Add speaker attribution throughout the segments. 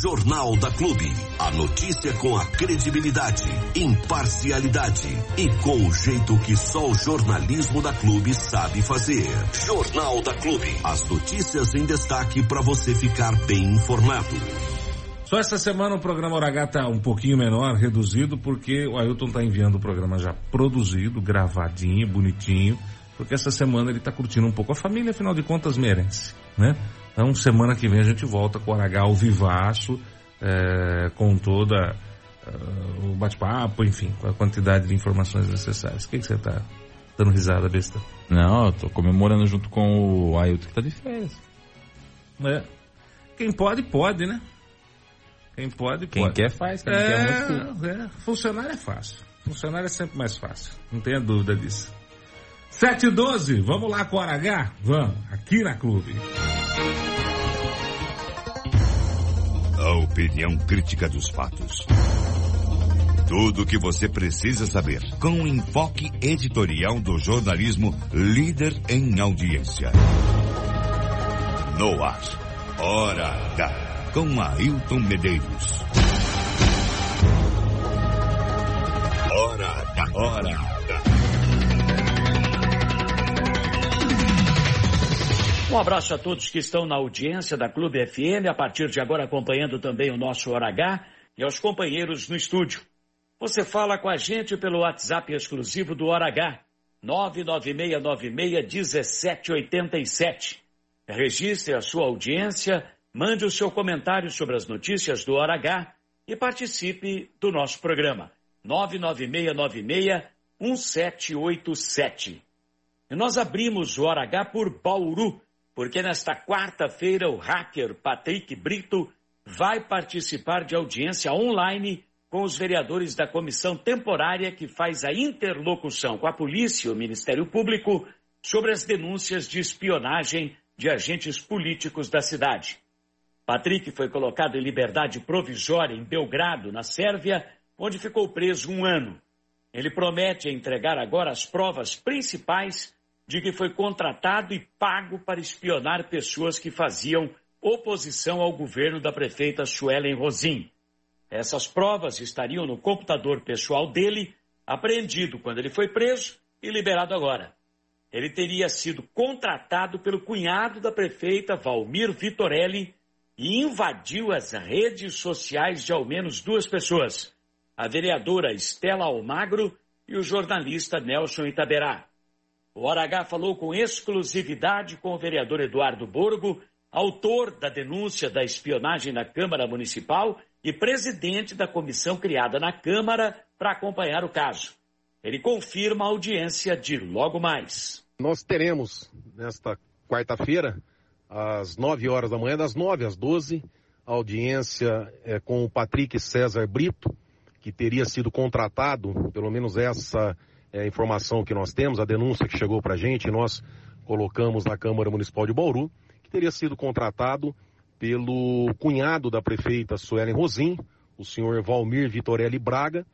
Speaker 1: Jornal da Clube. A notícia com a credibilidade, imparcialidade e com o jeito que só o jornalismo da Clube sabe fazer. Jornal da Clube. As notícias em destaque para você ficar bem informado.
Speaker 2: Só esta semana o programa H está um pouquinho menor, reduzido, porque o Ailton está enviando o programa já produzido, gravadinho, bonitinho, porque essa semana ele está curtindo um pouco. A família, afinal de contas, merece, né? Então, semana que vem a gente volta com o H ao vivaço, é, com toda uh, o bate-papo, enfim, com a quantidade de informações necessárias. O que, que você está dando risada, besta?
Speaker 3: Não, eu tô comemorando junto com o Ailton que tá de férias.
Speaker 2: É. Quem pode, pode, né? Quem pode,
Speaker 3: Quem
Speaker 2: pode.
Speaker 3: quer faz, quem
Speaker 2: é,
Speaker 3: quer muito.
Speaker 2: é, funcionário é fácil. Funcionário é sempre mais fácil. Não tenha dúvida disso. 7 e 12, vamos lá com o H? Vamos, aqui na Clube.
Speaker 4: A opinião crítica dos fatos. Tudo o que você precisa saber com o enfoque editorial do jornalismo líder em audiência. No ar, Hora H, com Ailton Medeiros. Hora H, Hora.
Speaker 5: Um abraço a todos que estão na audiência da Clube FM, a partir de agora acompanhando também o nosso Hora H e aos companheiros no estúdio. Você fala com a gente pelo WhatsApp exclusivo do Hora H, 996961787. Registre a sua audiência, mande o seu comentário sobre as notícias do Hora H e participe do nosso programa. 996961787. E nós abrimos o Hora por Bauru, porque nesta quarta-feira o hacker Patrick Brito vai participar de audiência online com os vereadores da comissão temporária que faz a interlocução com a polícia e o Ministério Público sobre as denúncias de espionagem de agentes políticos da cidade. Patrick foi colocado em liberdade provisória em Belgrado, na Sérvia, onde ficou preso um ano. Ele promete entregar agora as provas principais de que foi contratado e pago para espionar pessoas que faziam oposição ao governo da prefeita Suelen Rosim. Essas provas estariam no computador pessoal dele, apreendido quando ele foi preso e liberado agora. Ele teria sido contratado pelo cunhado da prefeita Valmir Vitorelli e invadiu as redes sociais de ao menos duas pessoas, a vereadora Estela Almagro e o jornalista Nelson Itaberá. O Hora H falou com exclusividade com o vereador Eduardo Borgo, autor da denúncia da espionagem na Câmara Municipal e presidente da comissão criada na Câmara para acompanhar o caso. Ele confirma a audiência de logo mais.
Speaker 6: Nós teremos nesta quarta-feira, às 9 horas da manhã, das 9 às 12, audiência é, com o Patrick César Brito, que teria sido contratado, pelo menos essa é informação que nós temos, a denúncia que chegou para a gente, nós colocamos na Câmara Municipal de Bauru, que teria sido contratado pelo cunhado da prefeita Suelen Rosim, o senhor Valmir Vitorelli Braga,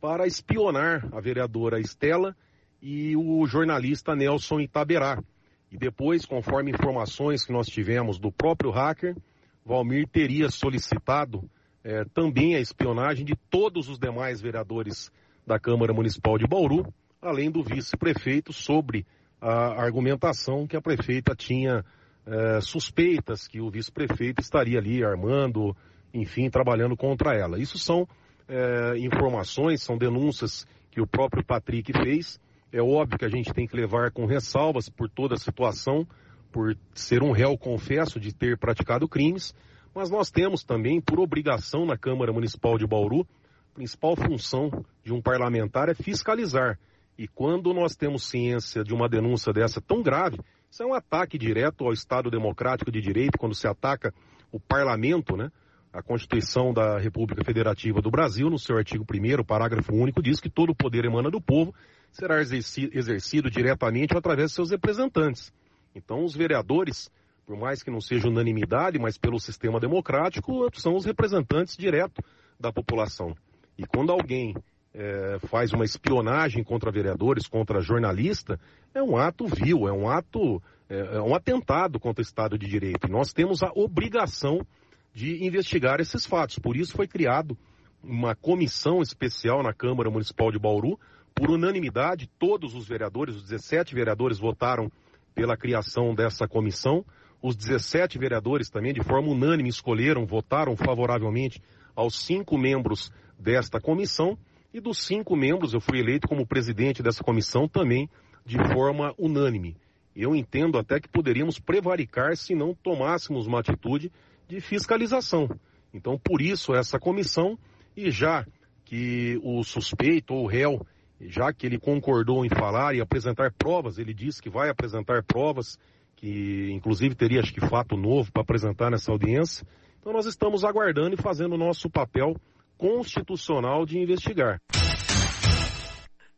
Speaker 6: para espionar a vereadora Estela e o jornalista Nelson Itaberá. E depois, conforme informações que nós tivemos do próprio hacker, Valmir teria solicitado eh, também a espionagem de todos os demais vereadores da Câmara Municipal de Bauru, além do vice-prefeito, sobre a argumentação que a prefeita tinha eh, suspeitas que o vice-prefeito estaria ali armando, enfim, trabalhando contra ela. Isso são eh, informações, são denúncias que o próprio Patrick fez. É óbvio que a gente tem que levar com ressalvas por toda a situação, por ser um réu confesso de ter praticado crimes, mas nós temos também, por obrigação na Câmara Municipal de Bauru, a principal função de um parlamentar é fiscalizar. E quando nós temos ciência de uma denúncia dessa tão grave, isso é um ataque direto ao Estado Democrático de Direito, quando se ataca o parlamento, né? A Constituição da República Federativa do Brasil, no seu artigo 1 parágrafo único, diz que todo o poder emana do povo, será exercido, diretamente ou através de seus representantes. Então, os vereadores, por mais que não seja unanimidade, mas pelo sistema democrático, são os representantes direto da população. E quando alguém é, faz uma espionagem contra vereadores, contra jornalista, é um ato vil, é um ato, é, é um atentado contra o Estado de Direito. E nós temos a obrigação de investigar esses fatos. Por isso foi criado uma comissão especial na Câmara Municipal de Bauru. Por unanimidade, todos os vereadores, os 17 vereadores votaram pela criação dessa comissão. Os 17 vereadores também, de forma unânime, escolheram, votaram favoravelmente aos cinco membros desta comissão. E dos cinco membros, eu fui eleito como presidente dessa comissão também de forma unânime. Eu entendo até que poderíamos prevaricar se não tomássemos uma atitude de fiscalização. Então, por isso, essa comissão, e já que o suspeito ou o réu, já que ele concordou em falar e apresentar provas, ele disse que vai apresentar provas, que inclusive teria, acho que, fato novo para apresentar nessa audiência. Então, nós estamos aguardando e fazendo o nosso papel constitucional de investigar.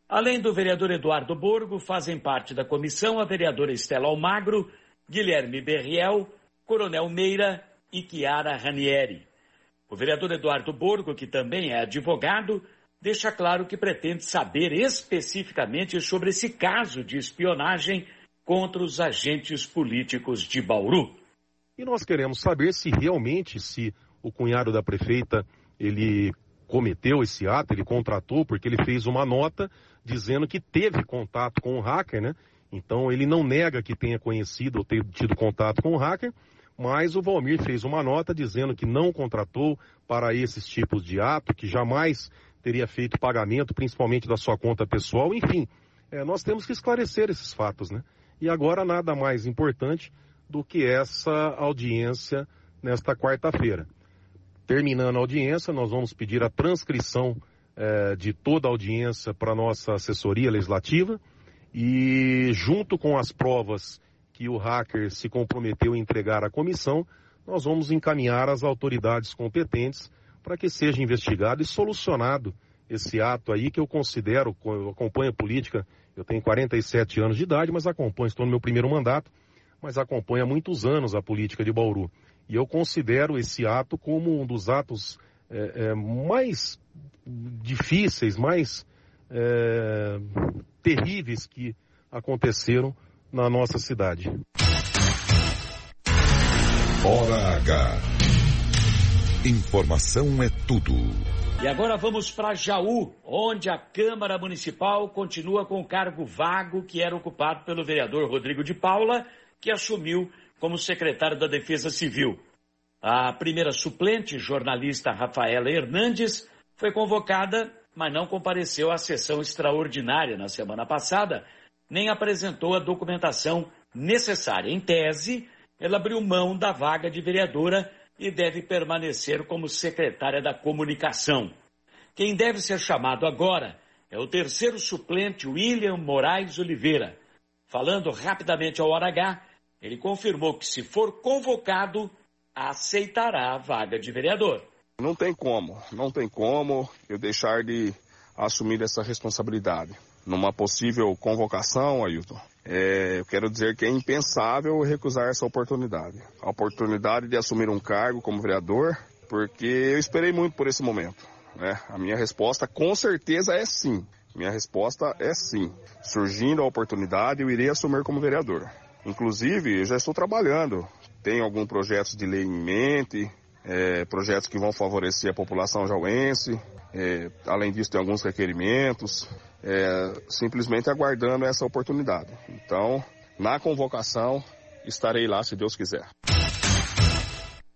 Speaker 5: Além do vereador Eduardo Borgo, fazem parte da comissão a vereadora Estela Almagro, Guilherme Berriel, Coronel Meira e Chiara Ranieri. O vereador Eduardo Borgo, que também é advogado, deixa claro que pretende saber especificamente sobre esse caso de espionagem contra os agentes políticos de Bauru.
Speaker 6: E nós queremos saber se realmente se o cunhado da prefeita ele cometeu esse ato, ele contratou, porque ele fez uma nota dizendo que teve contato com o hacker, né? Então ele não nega que tenha conhecido ou ter tido contato com o hacker, mas o Valmir fez uma nota dizendo que não contratou para esses tipos de ato, que jamais teria feito pagamento, principalmente da sua conta pessoal. Enfim, é, nós temos que esclarecer esses fatos, né? E agora nada mais importante do que essa audiência nesta quarta-feira. Terminando a audiência, nós vamos pedir a transcrição eh, de toda a audiência para a nossa assessoria legislativa e, junto com as provas que o hacker se comprometeu a entregar à comissão, nós vamos encaminhar às autoridades competentes para que seja investigado e solucionado esse ato aí que eu considero, eu acompanho a política, eu tenho 47 anos de idade, mas acompanho, estou no meu primeiro mandato, mas acompanho há muitos anos a política de Bauru. E eu considero esse ato como um dos atos é, é, mais difíceis, mais é, terríveis que aconteceram na nossa cidade.
Speaker 1: Hora H. Informação é tudo.
Speaker 5: E agora vamos para Jaú, onde a Câmara Municipal continua com o cargo vago que era ocupado pelo vereador Rodrigo de Paula, que assumiu como secretário da Defesa Civil. A primeira suplente, jornalista Rafaela Hernandes, foi convocada, mas não compareceu à sessão extraordinária na semana passada, nem apresentou a documentação necessária. Em tese, ela abriu mão da vaga de vereadora e deve permanecer como secretária da comunicação. Quem deve ser chamado agora é o terceiro suplente William Moraes Oliveira. Falando rapidamente ao Hora H, ele confirmou que, se for convocado, aceitará a vaga de vereador.
Speaker 7: Não tem como, não tem como eu deixar de assumir essa responsabilidade. Numa possível convocação, Ailton, é, eu quero dizer que é impensável recusar essa oportunidade. A oportunidade de assumir um cargo como vereador, porque eu esperei muito por esse momento. Né? A minha resposta com certeza é sim. Minha resposta é sim. Surgindo a oportunidade, eu irei assumir como vereador. Inclusive, eu já estou trabalhando. Tenho alguns projetos de lei em mente, é, projetos que vão favorecer a população jauense. É, além disso, tem alguns requerimentos. É, simplesmente aguardando essa oportunidade. Então, na convocação, estarei lá se Deus quiser.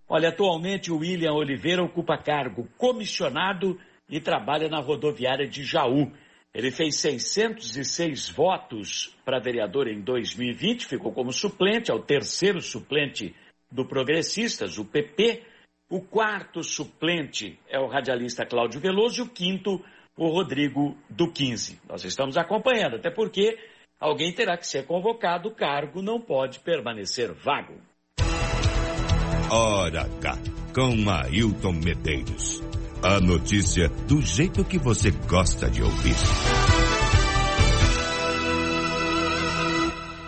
Speaker 5: Olha, atualmente o William Oliveira ocupa cargo comissionado e trabalha na rodoviária de Jaú. Ele fez 606 votos para vereador em 2020, ficou como suplente, é o terceiro suplente do Progressistas, o PP. O quarto suplente é o radialista Cláudio Veloso e o quinto, o Rodrigo do 15. Nós estamos acompanhando, até porque alguém terá que ser convocado, o cargo não pode permanecer vago.
Speaker 4: Hora H, com Ailton Medeiros. A notícia do jeito que você gosta de ouvir.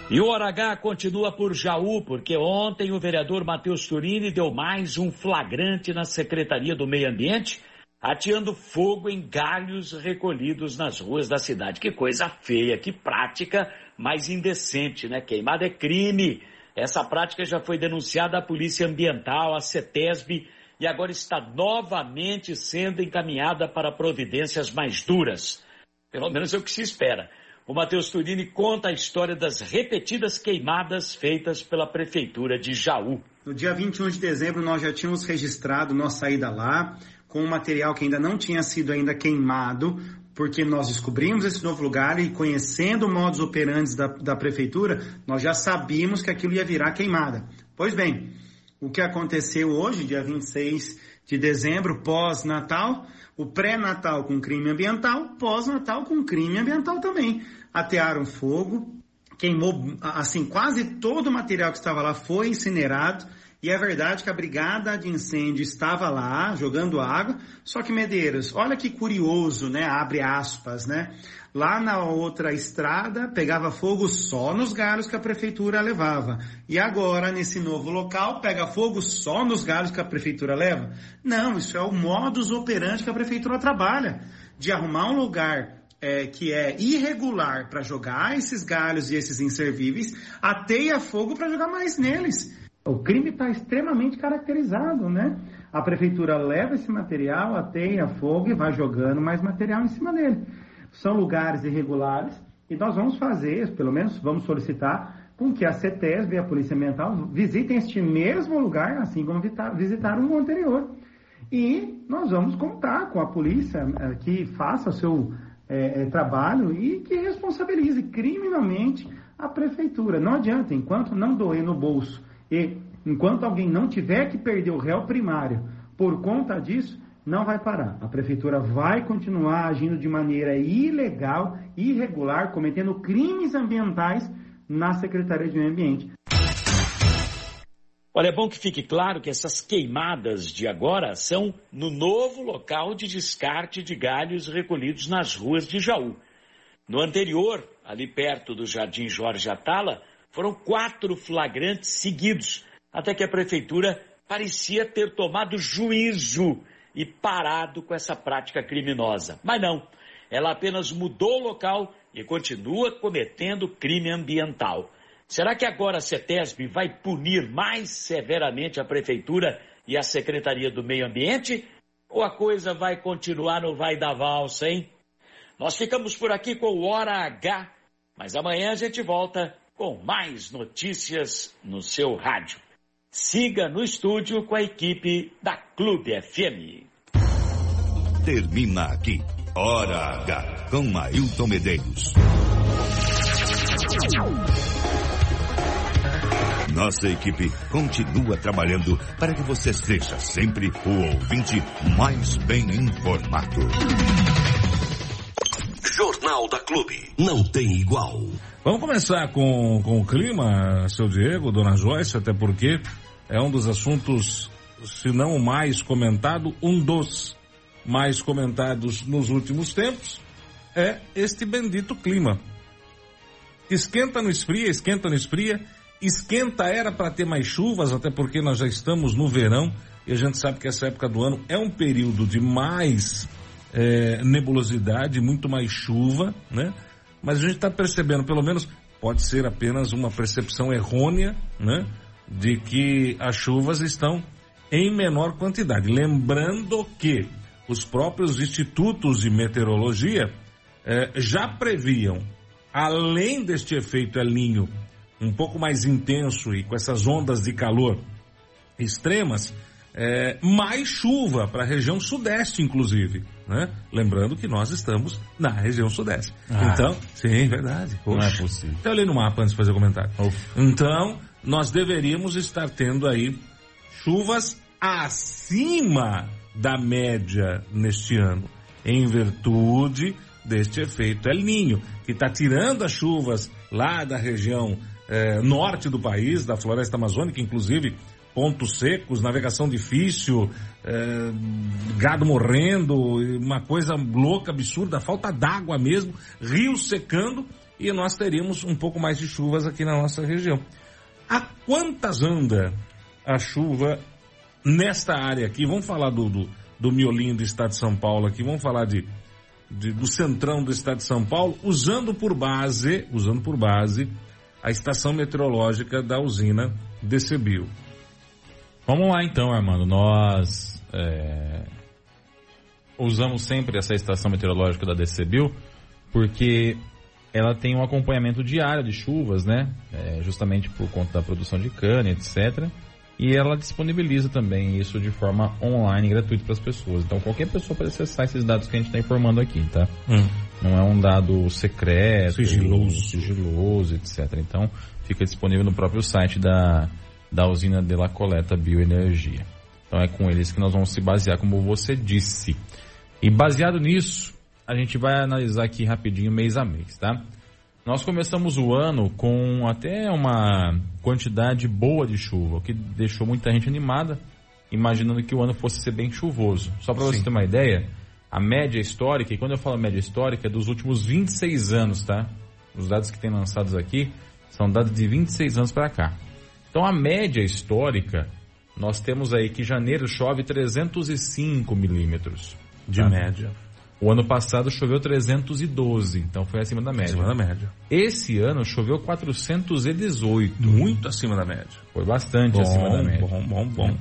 Speaker 5: E o Hora H continua por Jaú, porque ontem o vereador Matheus Turini deu mais um flagrante na Secretaria do Meio Ambiente, ateando fogo em galhos recolhidos nas ruas da cidade. Que coisa feia, que prática mais indecente, né? Queimada é crime. Essa prática já foi denunciada à Polícia Ambiental, à CETESB e agora está novamente sendo encaminhada para providências mais duras. Pelo menos é o que se espera. O Matheus Turini conta a história das repetidas queimadas feitas pela Prefeitura de Jaú.
Speaker 8: No dia 21 de dezembro, nós já tínhamos registrado nossa saída lá, com um material que ainda não tinha sido ainda queimado, porque nós descobrimos esse novo lugar e conhecendo o modus operandi da, da prefeitura, nós já sabíamos que aquilo ia virar queimada. Pois bem, o que aconteceu hoje, dia 26 de dezembro, pós-natal, o pré-natal com crime ambiental, pós-natal com crime ambiental também. Atearam fogo, queimou, assim, quase todo o material que estava lá foi incinerado, e é verdade que a brigada de incêndio estava lá jogando água, só que Medeiros, olha que curioso, né? Abre aspas, né? Lá na outra estrada pegava fogo só nos galhos que a prefeitura levava. E agora, nesse novo local, pega fogo só nos galhos que a prefeitura leva? Não, isso é o modus operandi que a prefeitura trabalha. De arrumar um lugar é, que é irregular para jogar esses galhos e esses inservíveis, ateia fogo para jogar mais neles. O crime está extremamente caracterizado, né? A prefeitura leva esse material, ateia fogo e vai jogando mais material em cima dele. São lugares irregulares e nós vamos fazer, pelo menos vamos solicitar, com que a CETESB e a Polícia Ambiental visitem este mesmo lugar, assim como visitaram o anterior. E nós vamos contar com a polícia eh, que faça o seu é, trabalho e que responsabilize criminalmente a prefeitura. Não adianta, enquanto não doer no bolso e enquanto alguém não tiver que perder o réu primário por conta disso, não vai parar. A prefeitura vai continuar agindo de maneira ilegal, irregular, cometendo crimes ambientais na Secretaria de Meio Ambiente.
Speaker 5: Olha, é bom que fique claro que essas queimadas de agora são no novo local de descarte de galhos recolhidos nas ruas de Jaú. No anterior, ali perto do Jardim Jorge Atala, foram quatro flagrantes seguidos, até que a prefeitura parecia ter tomado juízo e parado com essa prática criminosa. Mas não, ela apenas mudou o local e continua cometendo crime ambiental. Será que agora a CETESB vai punir mais severamente a prefeitura e a Secretaria do Meio Ambiente? Ou a coisa vai continuar no vai da valsa, hein? Nós ficamos por aqui com o Hora H, mas amanhã a gente volta com mais notícias no seu rádio. Siga no estúdio com a equipe da Clube FM.
Speaker 4: Termina aqui. Hora H com Ailton Medeiros. Nossa equipe continua trabalhando para que você seja sempre o ouvinte mais bem informado.
Speaker 1: Jornal da Clube. Não tem igual.
Speaker 2: Vamos começar com, com o clima, seu Diego, dona Joyce, até porque é um dos assuntos, se não o mais comentado, um dos mais comentados nos últimos tempos, é este bendito clima. Esquenta no esfria, esquenta no esfria, esquenta era para ter mais chuvas, até porque nós já estamos no verão e a gente sabe que essa época do ano é um período de mais é, nebulosidade, muito mais chuva, né? mas a gente está percebendo, pelo menos pode ser apenas uma percepção errônea, né? De que as chuvas estão em menor quantidade. Lembrando que os próprios institutos de meteorologia eh, já previam, além deste efeito El Ninho um pouco mais intenso e com essas ondas de calor extremas, é, mais chuva para a região sudeste, inclusive. Né? Lembrando que nós estamos na região sudeste. Ah. Então, sim, verdade.
Speaker 3: Poxa. Não é possível.
Speaker 2: Até olhei no mapa antes de fazer o comentário. Uf. Então, nós deveríamos estar tendo aí chuvas acima da média neste ano, em virtude deste efeito El Ninho, que está tirando as chuvas lá da região eh, norte do país, da floresta amazônica, inclusive pontos secos, navegação difícil, é, gado morrendo, uma coisa louca, absurda, falta d'água mesmo, rios secando e nós teríamos um pouco mais de chuvas aqui na nossa região. A quantas anda a chuva nesta área aqui? Vamos falar do, do, do miolinho do estado de São Paulo aqui, vamos falar de, de, do centrão do estado de São Paulo, usando por base, usando por base a estação meteorológica da usina DCBio.
Speaker 3: Vamos lá então, Armando. Nós é, usamos sempre essa estação meteorológica da DCBio porque ela tem um acompanhamento diário de chuvas, né? É, justamente por conta da produção de cana, etc. E ela disponibiliza também isso de forma online, gratuita para as pessoas. Então qualquer pessoa pode acessar esses dados que a gente está informando aqui, tá?
Speaker 2: Hum.
Speaker 3: Não é um dado secreto,
Speaker 2: Sigiloso.
Speaker 3: sigiloso, etc. Então fica disponível no próprio site da, da usina de la Coleta Bioenergia. Então é com eles que nós vamos se basear, como você disse. E baseado nisso, a gente vai analisar aqui rapidinho mês a mês, tá? Nós começamos o ano com até uma quantidade boa de chuva, o que deixou muita gente animada, imaginando que o ano fosse ser bem chuvoso. Só para você ter uma ideia, a média histórica, e quando eu falo média histórica, é dos últimos 26 anos, tá? Os dados que tem lançados aqui são dados de 26 anos para cá. Então a média histórica, nós temos aí que janeiro chove 305 milímetros.
Speaker 2: De
Speaker 3: tá?
Speaker 2: média.
Speaker 3: O ano passado choveu 312, então foi acima da média.
Speaker 2: Acima da média.
Speaker 3: Esse ano choveu 418.
Speaker 2: Muito acima da média.
Speaker 3: Foi bastante
Speaker 2: Bom,
Speaker 3: acima da média.
Speaker 2: bom, bom, bom.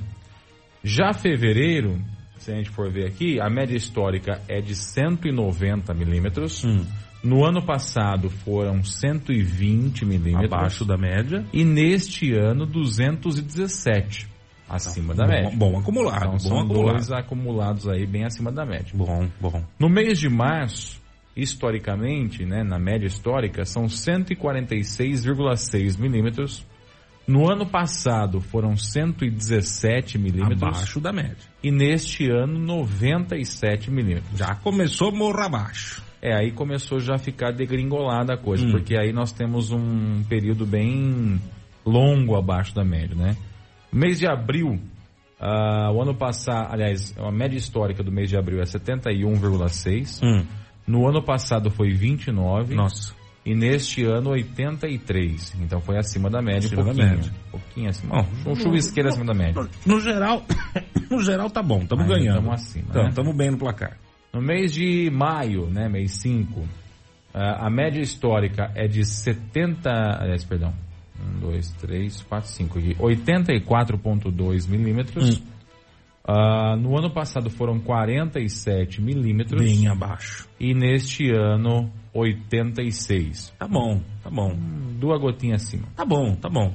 Speaker 3: Já fevereiro, se a gente for ver aqui, a média histórica é de 190 milímetros.
Speaker 2: Hum.
Speaker 3: No ano passado foram 120 milímetros.
Speaker 2: Abaixo da média.
Speaker 3: E neste ano, 217. Acima da
Speaker 2: bom,
Speaker 3: média.
Speaker 2: Bom acumulado.
Speaker 3: Então
Speaker 2: bom
Speaker 3: são
Speaker 2: acumulado.
Speaker 3: dois acumulados aí bem acima da média.
Speaker 2: Bom, bom.
Speaker 3: No mês de março, historicamente, né, na média histórica, são 146,6 milímetros. No ano passado foram 117 milímetros.
Speaker 2: Abaixo da média.
Speaker 3: E neste ano, 97 milímetros.
Speaker 2: Já começou morro abaixo.
Speaker 3: É, aí começou já a ficar degringolada a coisa,
Speaker 2: Hum.
Speaker 3: porque aí nós temos um período bem longo abaixo da média, né? Mês de abril, ah, o ano passado, aliás, a média histórica do mês de abril é 71,6.
Speaker 2: Hum.
Speaker 3: No ano passado foi 29.
Speaker 2: Nossa.
Speaker 3: E neste ano 83. Então foi acima da média
Speaker 2: Acima
Speaker 3: um
Speaker 2: da
Speaker 3: pouquinho.
Speaker 2: média.
Speaker 3: Um pouquinho acima.
Speaker 2: Bom,
Speaker 3: um chuvisqueiro acima da média.
Speaker 2: No geral, no geral tá bom, estamos ganhando.
Speaker 3: tamo acima,
Speaker 2: Então,
Speaker 3: né?
Speaker 2: estamos bem no placar.
Speaker 3: No mês de maio, né, mês 5, ah, a média histórica é de 70, aliás, perdão, 1, 2, 3, 4, 5 aqui, 84,2 milímetros.
Speaker 2: Hum.
Speaker 3: Ah, no ano passado foram 47 milímetros.
Speaker 2: Bem abaixo.
Speaker 3: E neste ano, 86.
Speaker 2: Tá bom, tá bom.
Speaker 3: Duas gotinhas acima.
Speaker 2: Tá bom, tá bom.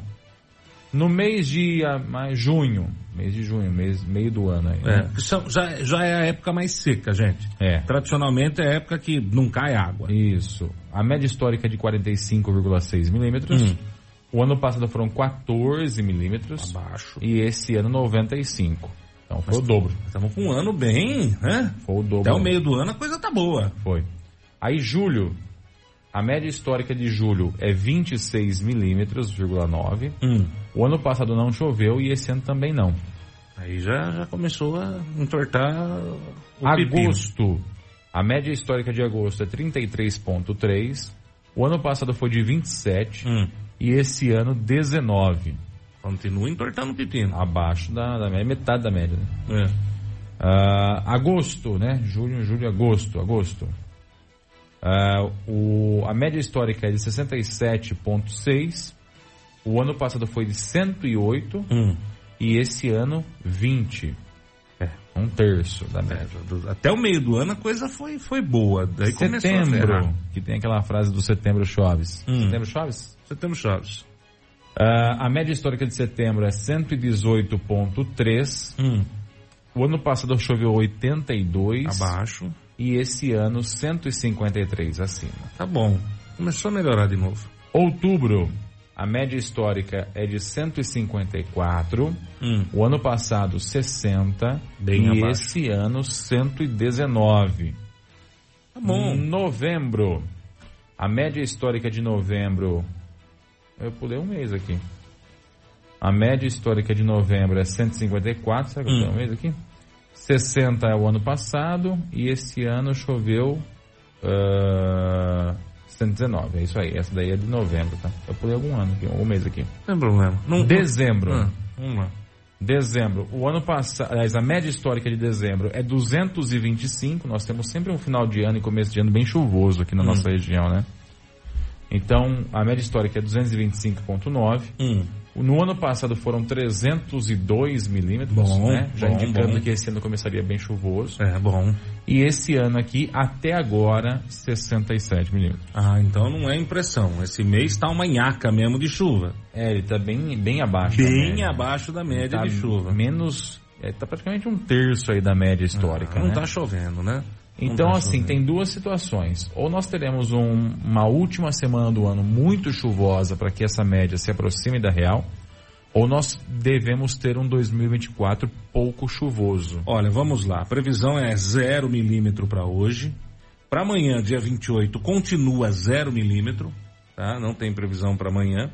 Speaker 3: No mês de ah, mais- junho, mês de junho, mês, meio do ano aí.
Speaker 2: É,
Speaker 3: né?
Speaker 2: são- já, já é a época mais seca, gente.
Speaker 3: É.
Speaker 2: Tradicionalmente é a época que não cai água.
Speaker 3: Isso. A média histórica é de 45,6 milímetros.
Speaker 2: Hum.
Speaker 3: O ano passado foram 14 milímetros.
Speaker 2: Abaixo.
Speaker 3: E esse ano 95. Então foi o dobro.
Speaker 2: Estamos com um ano bem, né?
Speaker 3: Foi o dobro.
Speaker 2: Até o meio do ano a coisa tá boa.
Speaker 3: Foi. Aí julho, a média histórica de julho é 26 milímetros, vírgula 9.
Speaker 2: Hum.
Speaker 3: O ano passado não choveu e esse ano também não.
Speaker 2: Aí já, já começou a entortar o.
Speaker 3: Agosto, a média histórica de agosto é 33,3. O ano passado foi de 27
Speaker 2: Hum.
Speaker 3: e esse ano 19.
Speaker 2: Continua entortando o pepino.
Speaker 3: Abaixo da, da média, metade da média. Né?
Speaker 2: É.
Speaker 3: Ah, agosto, né? Julho, julho, agosto, agosto. Ah, o, a média histórica é de 67,6. O ano passado foi de 108
Speaker 2: Hum.
Speaker 3: e esse ano 20.
Speaker 2: É.
Speaker 3: Um terço da
Speaker 2: É,
Speaker 3: média.
Speaker 2: do- Até o meio do ano a coisa foi, foi boa. Daí começou a
Speaker 3: setembro, que tem aquela frase do setembro choves.
Speaker 2: Hum.
Speaker 3: Setembro choves?
Speaker 2: Setembro chaves.
Speaker 3: Ah, a média histórica de setembro é 118,3.
Speaker 2: Hum.
Speaker 3: O ano passado choveu 82.
Speaker 2: Abaixo.
Speaker 3: E esse ano 153 acima.
Speaker 2: Tá bom. Começou a melhorar de novo.
Speaker 3: Outubro, a média histórica é de 154.
Speaker 2: Hum.
Speaker 3: O ano passado 60.
Speaker 2: Bem
Speaker 3: e
Speaker 2: abaixo.
Speaker 3: esse ano 119.
Speaker 2: Tá bom.
Speaker 3: Novembro, a média histórica de novembro. Eu pulei um mês aqui. A média histórica de novembro é 154. Será que eu
Speaker 2: Hum.
Speaker 3: um mês aqui? 60 é o ano passado e esse ano choveu ah, 119. É isso aí. Essa daí é de novembro, tá? Eu pulei algum ano aqui, algum mês aqui.
Speaker 2: Não tem problema. Não...
Speaker 3: Dezembro.
Speaker 2: Ah, vamos lá.
Speaker 3: Dezembro. O ano passado, aliás, a média histórica de dezembro é 225. Nós temos sempre um final de ano e começo de ano bem chuvoso aqui na nossa região, né? Então, a média histórica é 225,9.
Speaker 2: Hum.
Speaker 3: No ano passado foram 302 milímetros, né? Já
Speaker 2: bom,
Speaker 3: indicando
Speaker 2: bom.
Speaker 3: que esse ano começaria bem chuvoso.
Speaker 2: É, bom.
Speaker 3: E esse ano aqui, até agora, 67 milímetros.
Speaker 2: Ah, então não é impressão. Esse mês tá uma nhaca mesmo de chuva.
Speaker 3: É, ele tá bem, bem abaixo. da
Speaker 2: Bem
Speaker 3: média.
Speaker 2: abaixo da média
Speaker 3: Tá
Speaker 2: de chuva.
Speaker 3: Menos. É, tá praticamente um terço aí da média histórica.
Speaker 2: não
Speaker 3: né?
Speaker 2: tá chovendo, né?
Speaker 3: Então, assim, tem duas situações. Ou nós teremos um- uma última semana do ano muito chuvosa para que essa média se aproxime da real, ou nós devemos ter um 2024 pouco chuvoso.
Speaker 2: Olha, vamos lá. A previsão é 0 milímetro para hoje. Para amanhã, dia 28, continua 0 milímetro, tá? Não tem previsão para amanhã.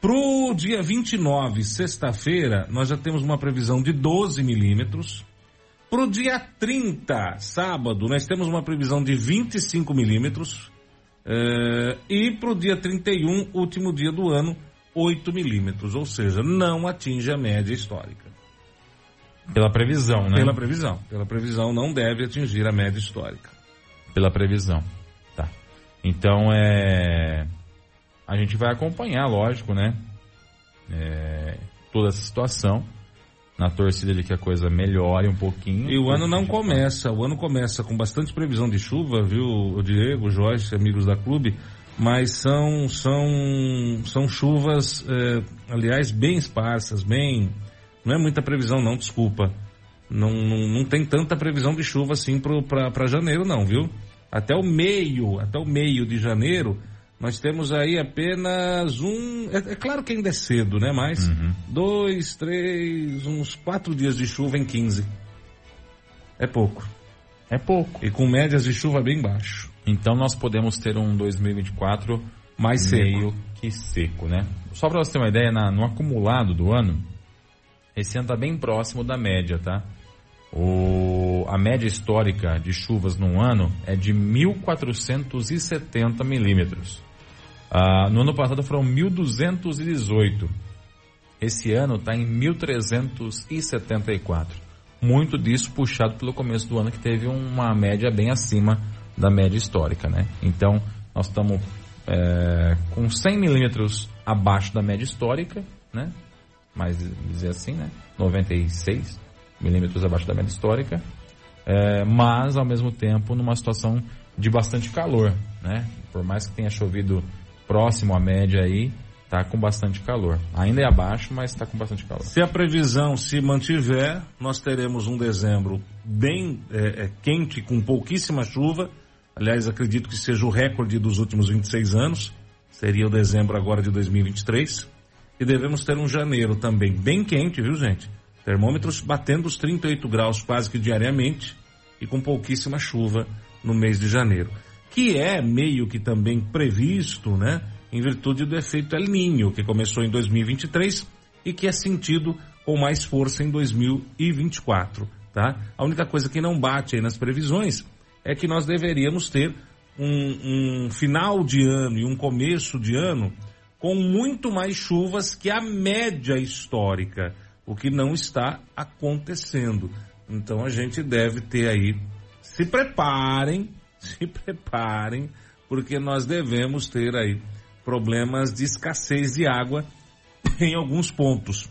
Speaker 2: Pro dia 29, sexta-feira, nós já temos uma previsão de 12 milímetros. Pro dia 30, sábado, nós temos uma previsão de 25 milímetros. Eh, e pro dia 31, último dia do ano, 8 milímetros. Ou seja, não atinge a média histórica.
Speaker 3: Pela previsão, né?
Speaker 2: Pela previsão. Pela previsão, não deve atingir a média histórica.
Speaker 3: Pela previsão. Tá. Então é. A gente vai acompanhar, lógico, né? É, Toda essa situação. Na torcida de que a coisa melhore um pouquinho.
Speaker 2: E o ano não começa. O ano começa com bastante previsão de chuva, viu, o Diego, o Joyce, amigos da clube. Mas são, são, são chuvas, eh, aliás, bem esparsas, bem. Não é muita previsão, não, desculpa. Não, não, não tem tanta previsão de chuva assim para janeiro, não, viu? Até o meio, até o meio de janeiro, nós temos aí apenas um. É, é claro que ainda é cedo, né? Mas
Speaker 3: Uhum.
Speaker 2: dois, três, uns quatro dias de chuva em 15. É pouco.
Speaker 3: É pouco.
Speaker 2: E com médias de chuva bem baixo.
Speaker 3: Então nós podemos ter um 2024
Speaker 2: Mais seco.
Speaker 3: que seco, né? Só para você ter uma ideia, na- no acumulado do ano, esse ano está bem próximo da média, tá? O, a média histórica de chuvas num ano é de 1.470 milímetros. Ah, no ano passado foram 1.218. Esse ano está em 1.374. Muito disso puxado pelo começo do ano, que teve uma média bem acima da média histórica, né? Então, nós estamos é, com 100 milímetros abaixo da média histórica, né? Mas dizer assim, né? 96 milímetros abaixo da média histórica, é, mas ao mesmo tempo numa situação de bastante calor, né? Por mais que tenha chovido próximo à média aí, tá com bastante calor. Ainda é abaixo, mas está com bastante calor.
Speaker 2: Se a previsão se mantiver, nós teremos um dezembro bem é, é, quente, com pouquíssima chuva. Aliás, acredito que seja o recorde dos últimos 26 anos. Seria o dezembro agora de 2023. E devemos ter um janeiro também bem quente, viu, gente? Termômetros batendo os 38 graus quase que diariamente e com pouquíssima chuva no mês de janeiro. Que é meio que também previsto, né? Em virtude do efeito El Ninho, que começou em 2023 e que é sentido com mais força em 2024, tá? A única coisa que não bate aí nas previsões é que nós deveríamos ter um, um final de ano e um começo de ano com muito mais chuvas que a média histórica, o que não está acontecendo. Então a gente deve ter aí, se preparem, se preparem, porque nós devemos ter aí problemas de escassez de água em alguns pontos.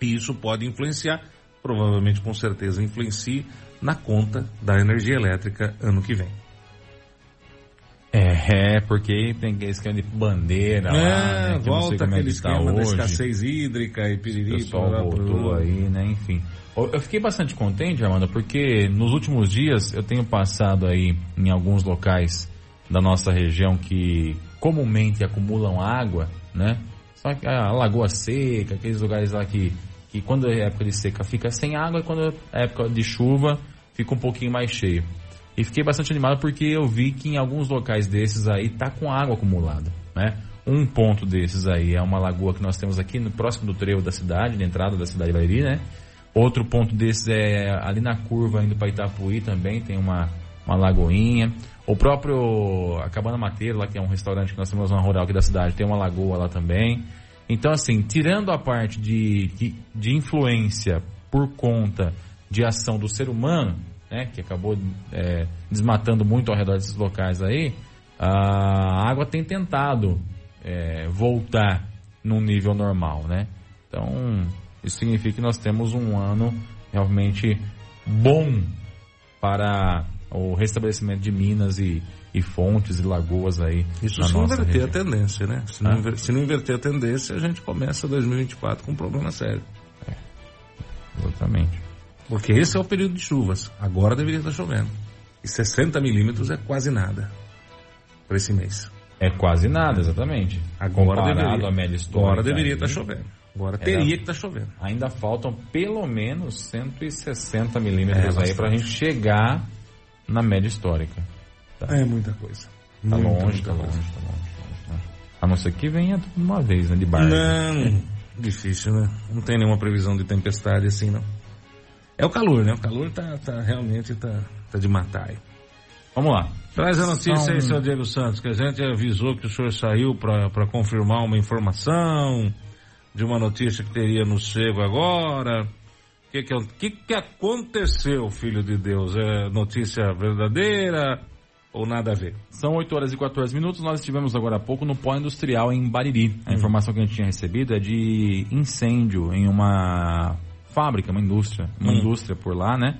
Speaker 2: E isso pode influenciar, provavelmente com certeza influencie na conta da energia elétrica ano que vem.
Speaker 3: É, porque tem esquema de bandeira lá, né, que
Speaker 2: volta
Speaker 3: é
Speaker 2: aquele
Speaker 3: que tá
Speaker 2: esquema da
Speaker 3: hoje.
Speaker 2: escassez hídrica e
Speaker 3: O
Speaker 2: piriri,
Speaker 3: pessoal
Speaker 2: parará,
Speaker 3: voltou aí, né? Enfim. Eu fiquei bastante contente, Amanda, porque nos últimos dias eu tenho passado aí em alguns locais da nossa região que comumente acumulam água, né? Só que a lagoa seca, aqueles lugares lá que, que quando é época de seca fica sem água e quando é época de chuva fica um pouquinho mais cheio. E fiquei bastante animado porque eu vi que em alguns locais desses aí tá com água acumulada, né? Um ponto desses aí é uma lagoa que nós temos aqui no próximo do trevo da cidade, na entrada da cidade de Bairi, né? Outro ponto desses é ali na curva indo para Itapuí também tem uma, uma lagoinha. O próprio a Cabana Mateiro, lá que é um restaurante que nós temos na rural aqui da cidade, tem uma lagoa lá também. Então assim, tirando a parte de, de influência por conta de ação do ser humano, né, que acabou é, desmatando muito ao redor desses locais aí, a água tem tentado é, voltar num nível normal, né? Então, isso significa que nós temos um ano realmente bom para o restabelecimento de minas e, e fontes e lagoas aí.
Speaker 2: Isso se inverter
Speaker 3: região.
Speaker 2: a tendência, né? Se,
Speaker 3: Ah.
Speaker 2: não inver- se não inverter a tendência, a gente começa 2024 com um problema sério.
Speaker 3: Exatamente.
Speaker 2: Porque esse é o período de chuvas. Agora deveria estar chovendo. E 60 milímetros é quase nada para esse mês.
Speaker 3: É quase nada, exatamente.
Speaker 2: Agora
Speaker 3: Comparado
Speaker 2: deveria.
Speaker 3: à média histórica.
Speaker 2: Agora deveria estar chovendo. Agora
Speaker 3: Era-
Speaker 2: teria que estar chovendo.
Speaker 3: Ainda faltam pelo menos 160 milímetros
Speaker 2: É,
Speaker 3: aí para a gente chegar na média histórica.
Speaker 2: É muita coisa.
Speaker 3: Tá
Speaker 2: Muita,
Speaker 3: longe,
Speaker 2: muita
Speaker 3: tá longe,
Speaker 2: coisa.
Speaker 3: tá longe, tá longe, tá longe. A não ser que venha tudo de uma vez, né? De barco.
Speaker 2: Não, difícil, né? Não tem nenhuma previsão de tempestade assim, não. É o calor, né? O calor tá, tá realmente tá, tá de matar aí.
Speaker 3: Vamos lá.
Speaker 2: Traz a notícia
Speaker 3: São-
Speaker 2: aí, seu Diego Santos, que a gente avisou que o senhor saiu para confirmar uma informação de uma notícia que teria no Chego agora. O que que, que que aconteceu, filho de Deus? É notícia verdadeira ou nada a ver?
Speaker 3: São 8 horas e 14 minutos. Nós estivemos agora há pouco no pó industrial em Bariri. A informação que a gente tinha recebido é de incêndio em uma fábrica, uma indústria, uma
Speaker 2: Hum.
Speaker 3: indústria por lá, né?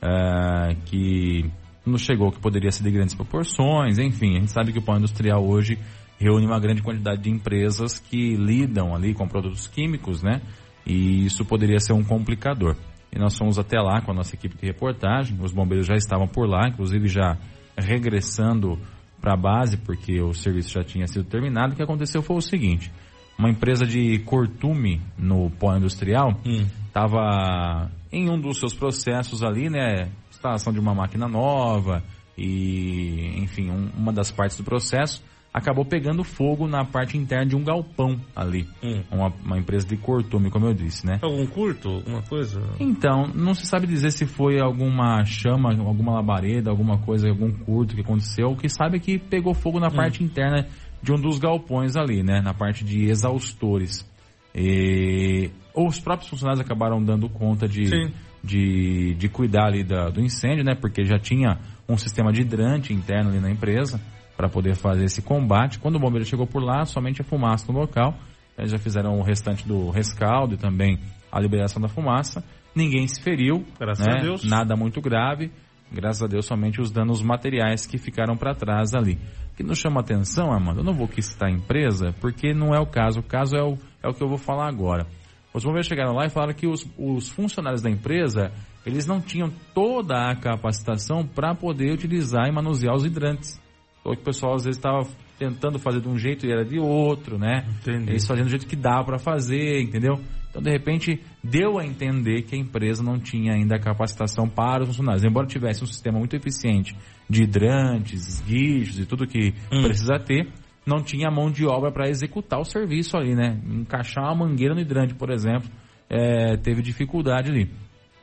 Speaker 3: É, que nos chegou que poderia ser de grandes proporções, enfim. A gente sabe que o pó industrial hoje reúne uma grande quantidade de empresas que lidam ali com produtos químicos, né? E isso poderia ser um complicador. E nós fomos até lá com a nossa equipe de reportagem, os bombeiros já estavam por lá, inclusive já regressando para a base, porque o serviço já tinha sido terminado. O que aconteceu foi o seguinte: uma empresa de cortume no pó industrial estava em um dos seus processos ali, né? Instalação de uma máquina nova e, enfim, um- uma das partes do processo acabou pegando fogo na parte interna de um galpão ali. Uma, uma empresa de cortume, como eu disse, né?
Speaker 2: Algum curto? Alguma coisa?
Speaker 3: Então, não se sabe dizer se foi alguma chama, alguma labareda, alguma coisa, algum curto que aconteceu. O que sabe é que pegou fogo na parte interna de um dos galpões ali, né? Na parte de exaustores. E os próprios funcionários acabaram dando conta de,
Speaker 2: Sim.
Speaker 3: de, de cuidar ali da- do incêndio, né? Porque já tinha um sistema de hidrante interno ali na empresa para poder fazer esse combate. Quando o bombeiro chegou por lá, somente a fumaça no local. Eles já fizeram o restante do rescaldo e também a liberação da fumaça. Ninguém se feriu,
Speaker 2: Graças
Speaker 3: né?
Speaker 2: a Deus.
Speaker 3: Nada muito grave. Graças a Deus, somente os danos materiais que ficaram para trás ali. O que nos chama atenção, Armando, eu não vou citar a empresa, porque não é o caso. O caso é o, é o que eu vou falar agora. Os bombeiros chegaram lá e falaram que os, os funcionários da empresa, eles não tinham toda a capacitação para poder utilizar e manusear os hidrantes. Então, o pessoal às vezes estava tentando fazer de um jeito e era de outro, né?
Speaker 2: Entendi.
Speaker 3: Eles faziam do jeito que dava para fazer, entendeu? Então, de repente, deu a entender que a empresa não tinha ainda capacitação para os funcionários. Embora tivesse um sistema muito eficiente de hidrantes, esguichos e tudo que precisa ter, não tinha mão de obra para executar o serviço ali, né? Encaixar uma mangueira no hidrante, por exemplo, é, teve dificuldade ali.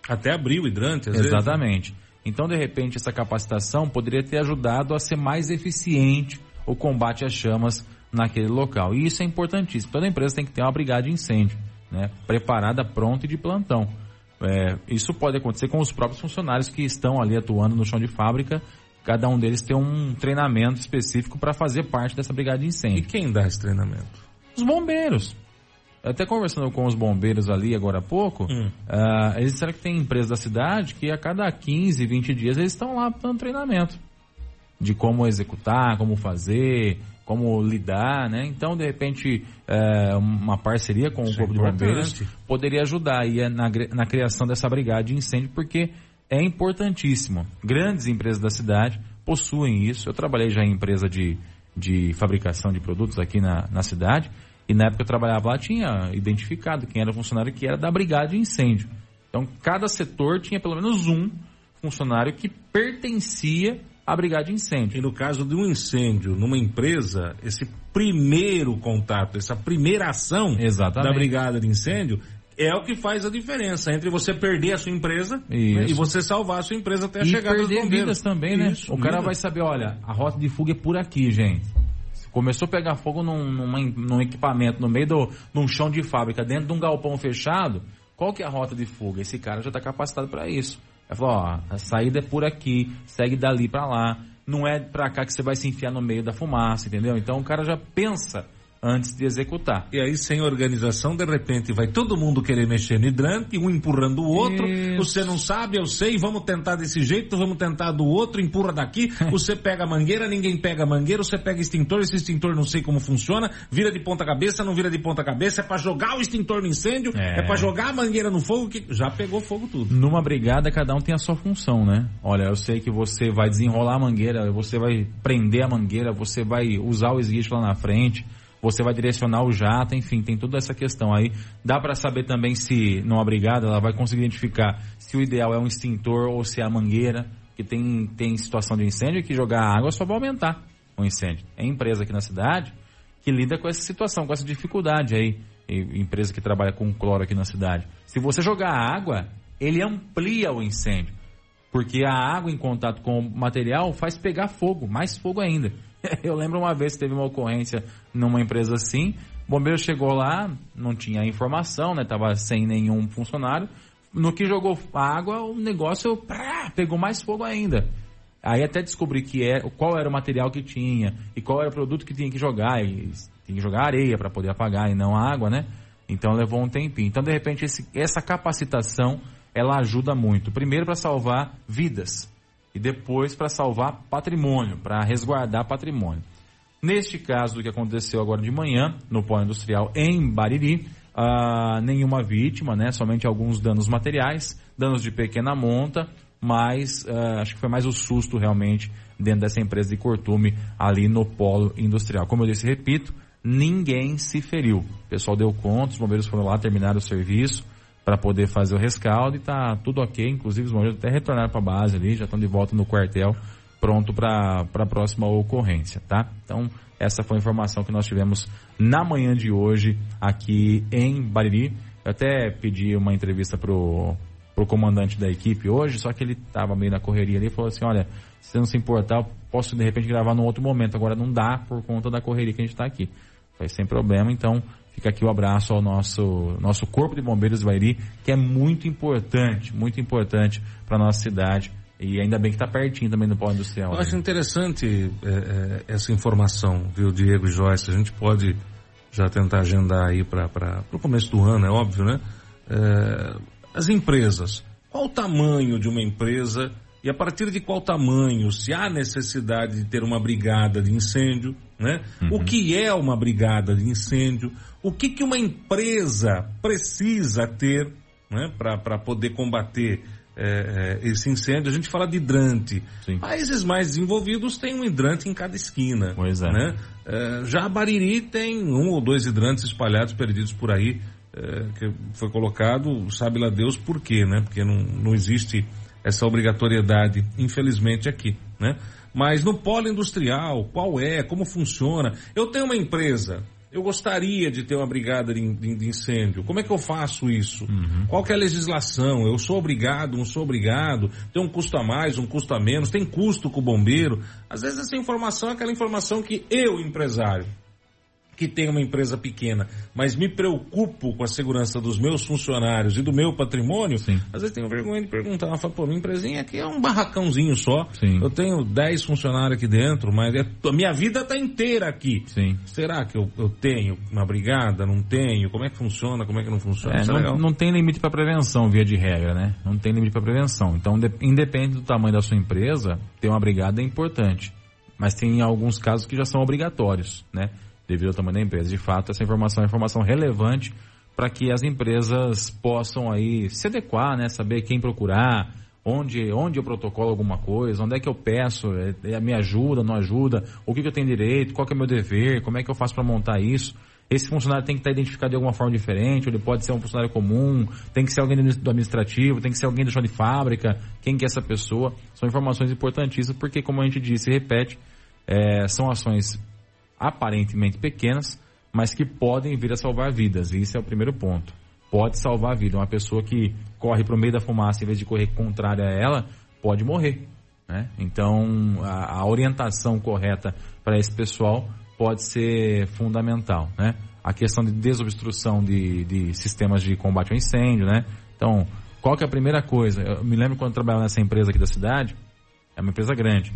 Speaker 2: Até abrir o hidrante, às vezes.
Speaker 3: Exatamente. Então, de repente, essa capacitação poderia ter ajudado a ser mais eficiente o combate às chamas naquele local. E isso é importantíssimo. Toda empresa tem que ter uma brigada de incêndio, né? Preparada, pronta e de plantão. É, isso pode acontecer com os próprios funcionários que estão ali atuando no chão de fábrica. Cada um deles tem um treinamento específico para fazer parte dessa brigada de
Speaker 2: E
Speaker 3: incêndio.
Speaker 2: quem dá esse treinamento?
Speaker 3: Os bombeiros. Até conversando com os bombeiros ali agora há pouco,
Speaker 2: Hum.
Speaker 3: ah, eles disseram que tem empresas da cidade que a cada 15, 20 dias eles estão lá dando treinamento de como executar, como fazer, como lidar, né? Então, de repente, é, uma parceria com o
Speaker 2: é
Speaker 3: Corpo de Bombeiros poderia ajudar aí na, na criação dessa brigada de incêndio, porque é importantíssimo. Grandes empresas da cidade possuem isso. Eu trabalhei já em empresa de, de fabricação de produtos aqui na, na cidade, e na época que eu trabalhava lá tinha identificado quem era o funcionário que era da brigada de incêndio. Então, cada setor tinha pelo menos um funcionário que pertencia à brigada de incêndio.
Speaker 2: E no caso de um incêndio numa empresa, esse primeiro contato, essa primeira ação
Speaker 3: Exatamente.
Speaker 2: da brigada de incêndio é o que faz a diferença entre você perder a sua empresa né, e você salvar a sua empresa até a
Speaker 3: E
Speaker 2: chegada dos bombeiros.
Speaker 3: vidas também, né?
Speaker 2: Isso,
Speaker 3: o cara
Speaker 2: vidas.
Speaker 3: vai saber, olha, a rota de fuga é por aqui, gente. Começou a pegar fogo num, numa- num equipamento no meio do, de um chão de fábrica, dentro de um galpão fechado, qual que é a rota de fuga? Esse cara já está capacitado para isso. Ele falou, ó, a saída é por aqui, segue dali para lá, não é para cá que você vai se enfiar no meio da fumaça, entendeu? Então o cara já pensa antes de executar.
Speaker 2: E aí, sem organização, de repente vai todo mundo querer mexer no hidrante, um empurrando o outro. Isso. Você não sabe, eu sei, vamos tentar desse jeito, vamos tentar do outro, empurra daqui. você pega a mangueira, ninguém pega a mangueira, você pega extintor, esse extintor não sei como funciona, vira de ponta cabeça, não vira de ponta cabeça, é para jogar o extintor no incêndio, é, é para jogar a mangueira no fogo, que já pegou fogo tudo.
Speaker 3: Numa brigada, cada um tem a sua função, né? Olha, eu sei que você vai desenrolar a mangueira, você vai prender a mangueira, você vai usar o esguicho lá na frente você vai direcionar o jato, enfim, tem toda essa questão aí. Dá para saber também se, numa brigada, ela vai conseguir identificar se o ideal é um extintor ou se é a mangueira, que tem, tem situação de incêndio que jogar água só vai aumentar o incêndio. É empresa aqui na cidade que lida com essa situação, com essa dificuldade aí. empresa que trabalha com cloro aqui na cidade. Se você jogar água, ele amplia o incêndio. Porque a água em contato com o material faz pegar fogo, mais fogo ainda. Eu lembro uma vez que teve uma ocorrência numa empresa assim, o bombeiro chegou lá, não tinha informação, né? Tava sem nenhum funcionário. No que jogou água, o negócio pegou mais fogo ainda. Aí até descobri que é, qual era o material que tinha e qual era o produto que tinha que jogar. E tinha que jogar areia para poder apagar e não água, né? Então levou um tempinho. Então, de repente, esse, essa capacitação ela ajuda muito. Primeiro para salvar vidas e depois para salvar patrimônio, para resguardar patrimônio. Neste caso do que aconteceu agora de manhã, no polo industrial em Bariri, uh, nenhuma vítima, né? somente alguns danos materiais, danos de pequena monta, mas uh, acho que foi mais o susto realmente dentro dessa empresa de cortume ali no polo industrial. Como eu disse, repito, ninguém se feriu. O pessoal deu conta, os bombeiros foram lá, terminaram o serviço, para poder fazer o rescaldo e tá tudo ok. Inclusive os bombeiros até retornaram para a base ali, já estão de volta no quartel, pronto para a próxima ocorrência, tá? Então, essa foi a informação que nós tivemos na manhã de hoje aqui em Bariri. Eu até pedi uma entrevista pro pro comandante da equipe hoje, só que ele estava meio na correria ali e falou assim, olha, se não se importar, posso de repente gravar num outro momento, agora não dá por conta da correria que a gente está aqui. Foi sem problema, então Fica aqui o um abraço ao nosso, nosso Corpo de Bombeiros de Bairi, que é muito importante, muito importante para a nossa cidade. E ainda bem que está pertinho também do polo industrial.
Speaker 2: Eu né? acho interessante é, é, essa informação, viu, Diego e Joyce? A gente pode já tentar agendar aí para o começo do ano, é óbvio, né? É, as empresas. Qual o tamanho de uma empresa e a partir de qual tamanho, se há necessidade de ter uma brigada de incêndio, né? Uhum. O que é uma brigada de incêndio? O que, que uma empresa precisa ter né, para poder combater é, é, esse incêndio? A gente fala de hidrante. Sim. Países mais desenvolvidos têm um hidrante em cada esquina.
Speaker 3: Pois é.
Speaker 2: Né? é já a Bariri tem um ou dois hidrantes espalhados, perdidos por aí, é, que foi colocado, sabe lá Deus por quê, né? Porque não, não existe essa obrigatoriedade, infelizmente, aqui, né? Mas no polo industrial, qual é, como funciona? Eu tenho uma empresa, eu gostaria de ter uma brigada de, incêndio. Como é que eu faço isso? Uhum. Qual que é a legislação? Eu sou obrigado, não sou obrigado? Tem um custo a mais, um custo a menos? Tem custo com o bombeiro? Às vezes essa informação é aquela informação que eu, empresário, que tenho uma empresa pequena, mas me preocupo com a segurança dos meus funcionários e do meu patrimônio, Sim. às vezes tenho vergonha de perguntar. Eu falo, pô, minha empresinha aqui é um barracãozinho só. Sim. Eu tenho 10 funcionários aqui dentro, mas é, a minha vida está inteira aqui.
Speaker 3: Sim.
Speaker 2: Será que eu, eu, tenho uma brigada? Não tenho? Como é que funciona? Como é que não funciona?
Speaker 3: É, não, não, tem limite para prevenção, via de regra, né? Não tem limite para prevenção. Então, de, independente do tamanho da sua empresa, ter uma brigada é importante. Mas tem alguns casos que já são obrigatórios, né? Devido ao tamanho da empresa. De fato, essa informação é informação relevante para que as empresas possam aí se adequar, né? Saber quem procurar, onde, onde eu protocolo alguma coisa, onde é que eu peço, é, é, me ajuda, não ajuda, o que, que eu tenho direito, qual é o meu dever, como é que eu faço para montar isso. Esse funcionário tem que estar identificado de alguma forma diferente, ele pode ser um funcionário comum, tem que ser alguém do administrativo, tem que ser alguém do chão de fábrica, quem que é essa pessoa. São informações importantíssimas, porque como a gente disse e repete, é, são ações aparentemente pequenas, mas que podem vir a salvar vidas. E isso é o primeiro ponto. Pode salvar a vida. Uma pessoa que corre para o meio da fumaça em vez de correr contrária a ela, pode morrer. Né? Então, a, a orientação correta para esse pessoal pode ser fundamental. Né? A questão de desobstrução de, de sistemas de combate ao incêndio. Né? Então, qual que é a primeira coisa? Eu me lembro quando trabalhava nessa empresa aqui da cidade, é uma empresa grande.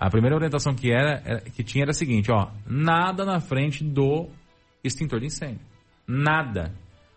Speaker 3: A primeira orientação que era, que tinha era a seguinte, ó, nada na frente do extintor de incêndio. Nada.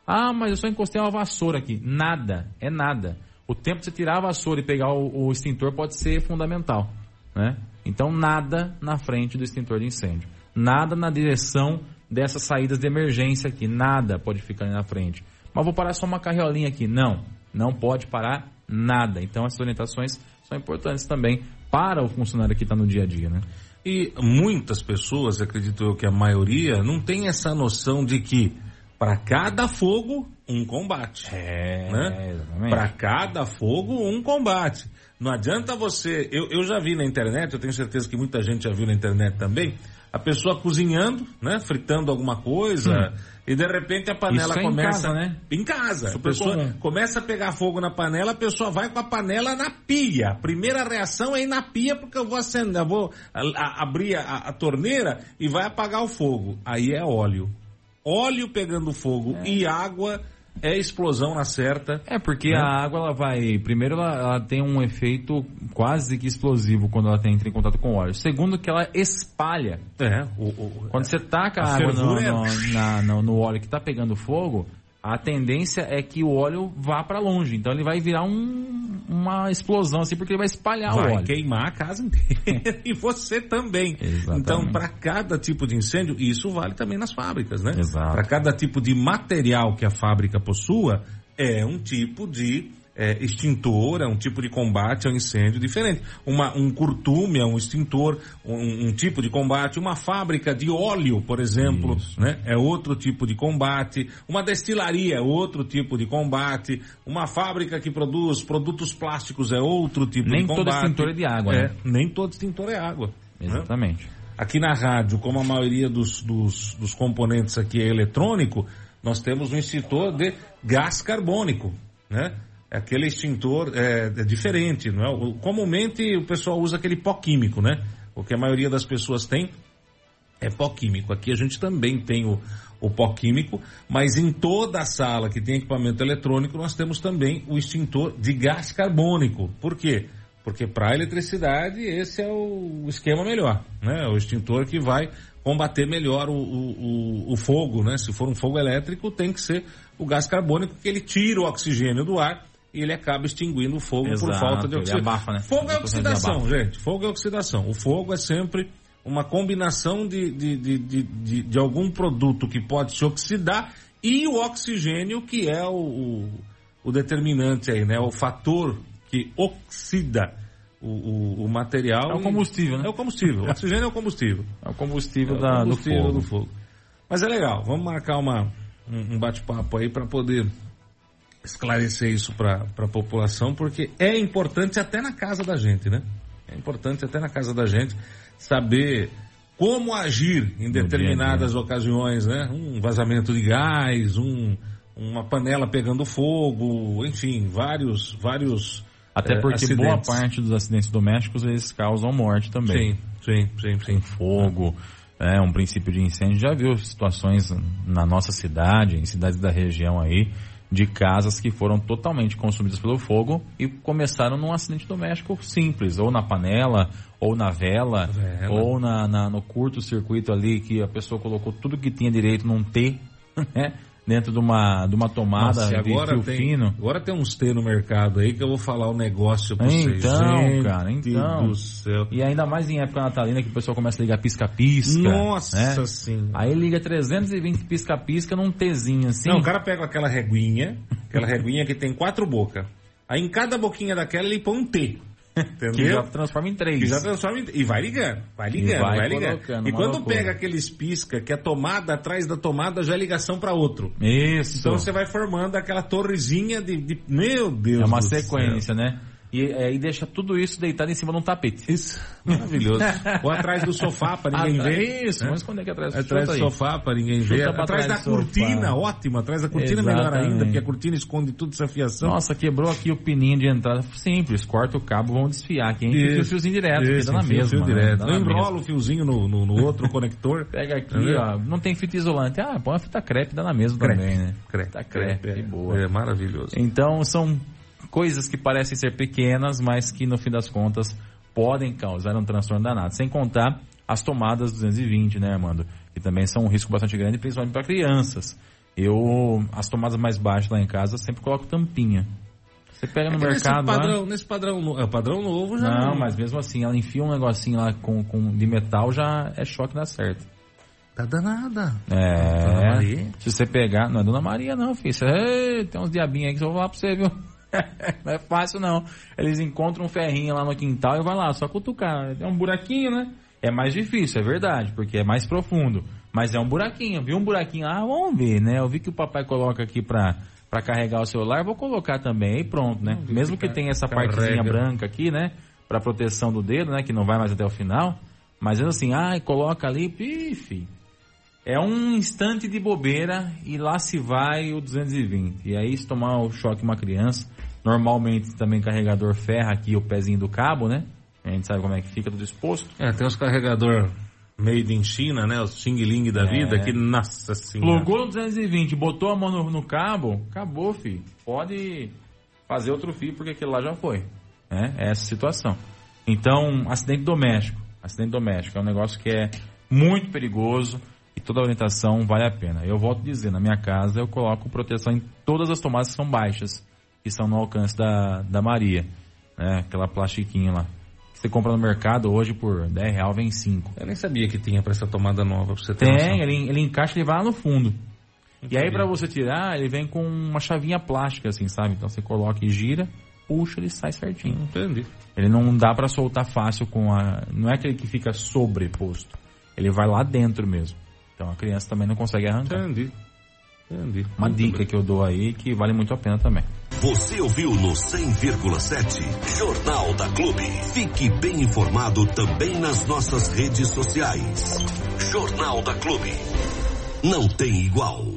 Speaker 3: Ah, mas eu só encostei uma vassoura aqui. Nada. É nada. O tempo de você tirar a vassoura e pegar o, o extintor pode ser fundamental. Né? Então, nada na frente do extintor de incêndio. Nada na direção dessas saídas de emergência aqui. Nada pode ficar ali na frente. Mas vou parar só uma carriolinha aqui. Não. Não pode parar nada. Então, essas orientações são importantes também para o funcionário que está no dia a dia, né?
Speaker 2: E muitas pessoas, acredito eu que a maioria, não tem essa noção de que para cada fogo, um combate.
Speaker 3: É,
Speaker 2: né? Para cada fogo, um combate. Não adianta você. Eu, eu já vi na internet, eu tenho certeza que muita gente já viu na internet também, a pessoa cozinhando, né? Fritando alguma coisa. Hum. E de repente a panela
Speaker 3: é
Speaker 2: começa.
Speaker 3: Em casa, né?
Speaker 2: Em casa.
Speaker 3: Super
Speaker 2: a pessoa
Speaker 3: comum.
Speaker 2: começa a pegar fogo na panela, a pessoa vai com a panela na pia. A primeira reação é ir na pia, porque eu vou acender, eu vou a, a, abrir a, a torneira e vai apagar o fogo. Aí é óleo. Óleo pegando fogo
Speaker 3: É.
Speaker 2: e água é explosão na certa.
Speaker 3: É, porque
Speaker 2: Né?
Speaker 3: a água ela vai. Primeiro, ela, ela tem um efeito quase que explosivo quando ela entra em contato com o óleo. Segundo, que ela espalha.
Speaker 2: É, o, o-
Speaker 3: Quando você taca a,
Speaker 2: A
Speaker 3: água no,
Speaker 2: é-
Speaker 3: no- na- no- no óleo que está pegando fogo, a tendência é que o óleo vá para longe. Então ele vai virar um- uma explosão assim, porque ele vai espalhar o
Speaker 2: vai
Speaker 3: óleo.
Speaker 2: queimar a casa inteira e você também.
Speaker 3: Exatamente.
Speaker 2: Então, para cada tipo de incêndio, isso vale também nas fábricas, né?
Speaker 3: Exato.
Speaker 2: Para cada tipo de material que a fábrica possua, é um tipo de é, extintor, é um tipo de combate ao incêndio diferente. Uma, um curtume é um extintor, um, um tipo de combate. Uma fábrica de óleo, por exemplo, né? é outro tipo de combate. Uma destilaria é outro tipo de combate. Uma fábrica que produz produtos plásticos é outro tipo
Speaker 3: Nem
Speaker 2: de
Speaker 3: todo
Speaker 2: combate.
Speaker 3: extintor é de água,
Speaker 2: É,
Speaker 3: né?
Speaker 2: nem todo extintor é água. né?
Speaker 3: Exatamente.
Speaker 2: Aqui na rádio, como a maioria dos, dos, dos componentes aqui é eletrônico, nós temos um extintor de gás carbônico, né? Aquele extintor é, é diferente, não é? Comumente o pessoal usa aquele pó químico, né? O que a maioria das pessoas tem é pó químico. Aqui a gente também tem o, o pó químico, mas em toda a sala que tem equipamento eletrônico nós temos também o extintor de gás carbônico. Por quê? Porque para eletricidade esse é o esquema melhor, né? O extintor que vai combater melhor o, o, o, fogo, né? Se for um fogo elétrico tem que ser o gás carbônico que ele tira o oxigênio do ar ele acaba extinguindo o fogo por
Speaker 3: Exato,
Speaker 2: falta de oxigênio.
Speaker 3: abafa, né?
Speaker 2: Fogo é oxidação, gente. Fogo é oxidação. O fogo é sempre uma combinação de, de, de, de, de- algum produto que pode se oxidar e o oxigênio que é o, o, o determinante aí, né? O fator que oxida o, o, o material.
Speaker 3: É o
Speaker 2: e-
Speaker 3: combustível, né?
Speaker 2: É o combustível. O oxigêno é o combustível.
Speaker 3: É o combustível,
Speaker 2: É
Speaker 3: da,
Speaker 2: combustível
Speaker 3: do fogo.
Speaker 2: do fogo. Mas é legal. Vamos marcar uma, um, um bate-papo aí para poder esclarecer isso para a população, porque é importante até na casa da gente, né? É importante até na casa da gente saber como agir em
Speaker 3: dia
Speaker 2: determinadas ocasiões, né? Um vazamento de gás, um, uma panela pegando fogo, enfim, vários, vários
Speaker 3: Até
Speaker 2: é,
Speaker 3: porque boa parte dos acidentes domésticos eles causam morte também.
Speaker 2: Sim, sim, sim, sim.
Speaker 3: Fogo, é um princípio de incêndio. Já viu situações na nossa cidade, em cidades da região aí, de casas que foram totalmente consumidas pelo fogo e começaram num acidente doméstico simples, ou na panela, ou na vela,
Speaker 2: Vela.
Speaker 3: ou na, na- no curto-circuito ali que a pessoa colocou tudo que tinha direito num T, né? Dentro de uma, de uma tomada
Speaker 2: Nossa,
Speaker 3: de
Speaker 2: agora
Speaker 3: fio
Speaker 2: tem,
Speaker 3: fino.
Speaker 2: agora tem uns T no mercado aí que eu vou falar um negócio pra vocês.
Speaker 3: Então, cara, então.
Speaker 2: do céu.
Speaker 3: E ainda mais em época natalina que o pessoal começa a ligar pisca-pisca.
Speaker 2: Nossa
Speaker 3: né?
Speaker 2: senhora.
Speaker 3: Aí liga 320 pisca-pisca num Tzinho assim.
Speaker 2: Não, o cara pega aquela reguinha, aquela reguinha que tem quatro bocas. Aí em cada boquinha daquela ele põe um T.
Speaker 3: que
Speaker 2: Entendeu?
Speaker 3: já transforma em três.
Speaker 2: Que já transforma em... E vai ligando, vai ligando,
Speaker 3: vai
Speaker 2: vai, ligando. E quando
Speaker 3: loucura.
Speaker 2: pega aqueles pisca, que a tomada atrás da tomada já é ligação para outro.
Speaker 3: Isso.
Speaker 2: Então você vai formando aquela torrezinha de... de- Meu Deus
Speaker 3: é uma
Speaker 2: do céu.
Speaker 3: sequência, né? E aí deixa tudo isso deitado em cima de um tapete.
Speaker 2: Isso, maravilhoso. Ou atrás do sofá para ninguém
Speaker 3: Atrás-
Speaker 2: ver.
Speaker 3: Isso,
Speaker 2: né?
Speaker 3: vamos esconder aqui atrás.
Speaker 2: Atrás do
Speaker 3: Chuta aí.
Speaker 2: sofá para ninguém
Speaker 3: Chuta
Speaker 2: ver. Atrás da
Speaker 3: do sofá.
Speaker 2: cortina, ótimo. Atrás da cortina é melhor ainda, porque a cortina esconde tudo essa fiação.
Speaker 3: Nossa, quebrou aqui o pininho de entrada. Simples, corta o cabo, vamos desfiar aqui. Hein? Fica o fiozinho direto,
Speaker 2: Isso,
Speaker 3: que dá na mesma.
Speaker 2: fio
Speaker 3: né?
Speaker 2: direto.
Speaker 3: Dá
Speaker 2: Não enrola o fiozinho no, no, no outro conector.
Speaker 3: Pega aqui,
Speaker 2: Entendeu?
Speaker 3: ó. Não tem fita isolante. Ah, põe uma fita crepe, dá na mesma
Speaker 2: Crepe.
Speaker 3: também, né?
Speaker 2: Crepe,
Speaker 3: Tá crepe,
Speaker 2: é,
Speaker 3: que boa.
Speaker 2: É maravilhoso.
Speaker 3: Então são coisas que parecem ser pequenas, mas que no fim das contas podem causar um transtorno danado. Sem contar as tomadas 220, né, Armando? Que também são um risco bastante grande, principalmente para crianças. Eu, as tomadas mais baixas lá em casa, sempre coloco tampinha. Você pega no
Speaker 2: É nesse
Speaker 3: mercado
Speaker 2: padrão,
Speaker 3: lá...
Speaker 2: Nesse padrão, é, padrão novo já
Speaker 3: Não, mas mesmo assim, ela enfia um negocinho lá com, com, de metal, já é choque na certa.
Speaker 2: Tá danada.
Speaker 3: É.
Speaker 2: Dona Maria?
Speaker 3: Se você pegar. Não é Dona Maria, não, filho. Você, tem uns diabinhos aí que eu vou falar pra você, viu? não é fácil, não. Eles encontram um ferrinho lá no quintal e vai lá, só cutucar. É um buraquinho, né? É mais difícil, é verdade, porque é mais profundo. Mas é um buraquinho. Viu um buraquinho lá? Vamos ver, né? Eu vi que o papai coloca aqui pra, pra carregar o celular, vou colocar também e pronto, né? Mesmo que tenha essa partezinha branca aqui, né? Pra proteção do dedo, né? Que não vai mais até o final. Mas assim, ai, coloca ali, pife. É um instante de bobeira e lá se vai o 220. E aí, se tomar o choque uma criança, normalmente também carregador ferra aqui o pezinho do cabo, né? A gente sabe como é que fica tudo exposto.
Speaker 2: É, tem os carregador made in China, né? Os Xing Ling da
Speaker 3: É.
Speaker 2: vida, que, nossa senhora.
Speaker 3: Plugou no 220, botou a mão no, no cabo, acabou, filho. Pode fazer outro fio porque aquele lá já foi. Né? É essa situação. Então, acidente doméstico. Acidente doméstico é um negócio que é muito perigoso e toda a orientação vale a pena. Eu volto a dizer, na minha casa eu coloco proteção em todas as tomadas que são baixas, que são no alcance da, da Maria. Né? Aquela plastiquinha lá. Que você compra no mercado hoje por 10 real vem 5.
Speaker 2: Eu nem sabia que tinha pra essa tomada nova, pra você ter
Speaker 3: Tem, ele, ele encaixa e vai lá no fundo. E aí
Speaker 2: Entendi.
Speaker 3: pra você tirar, ele vem com uma chavinha plástica assim, sabe? Então você coloca e gira, puxa, ele sai certinho.
Speaker 2: Entendi.
Speaker 3: Ele não dá pra soltar fácil com a, não é aquele que fica sobreposto. Ele vai lá dentro mesmo. Então a criança também não consegue arrancar.
Speaker 2: Entendi. Entendi.
Speaker 3: Uma
Speaker 2: Muito
Speaker 3: dica
Speaker 2: bem.
Speaker 3: que eu dou aí que vale muito a pena também.
Speaker 1: Você ouviu no 100,7 Jornal da Clube. Fique bem informado também nas nossas redes sociais. Jornal da Clube. Não tem igual.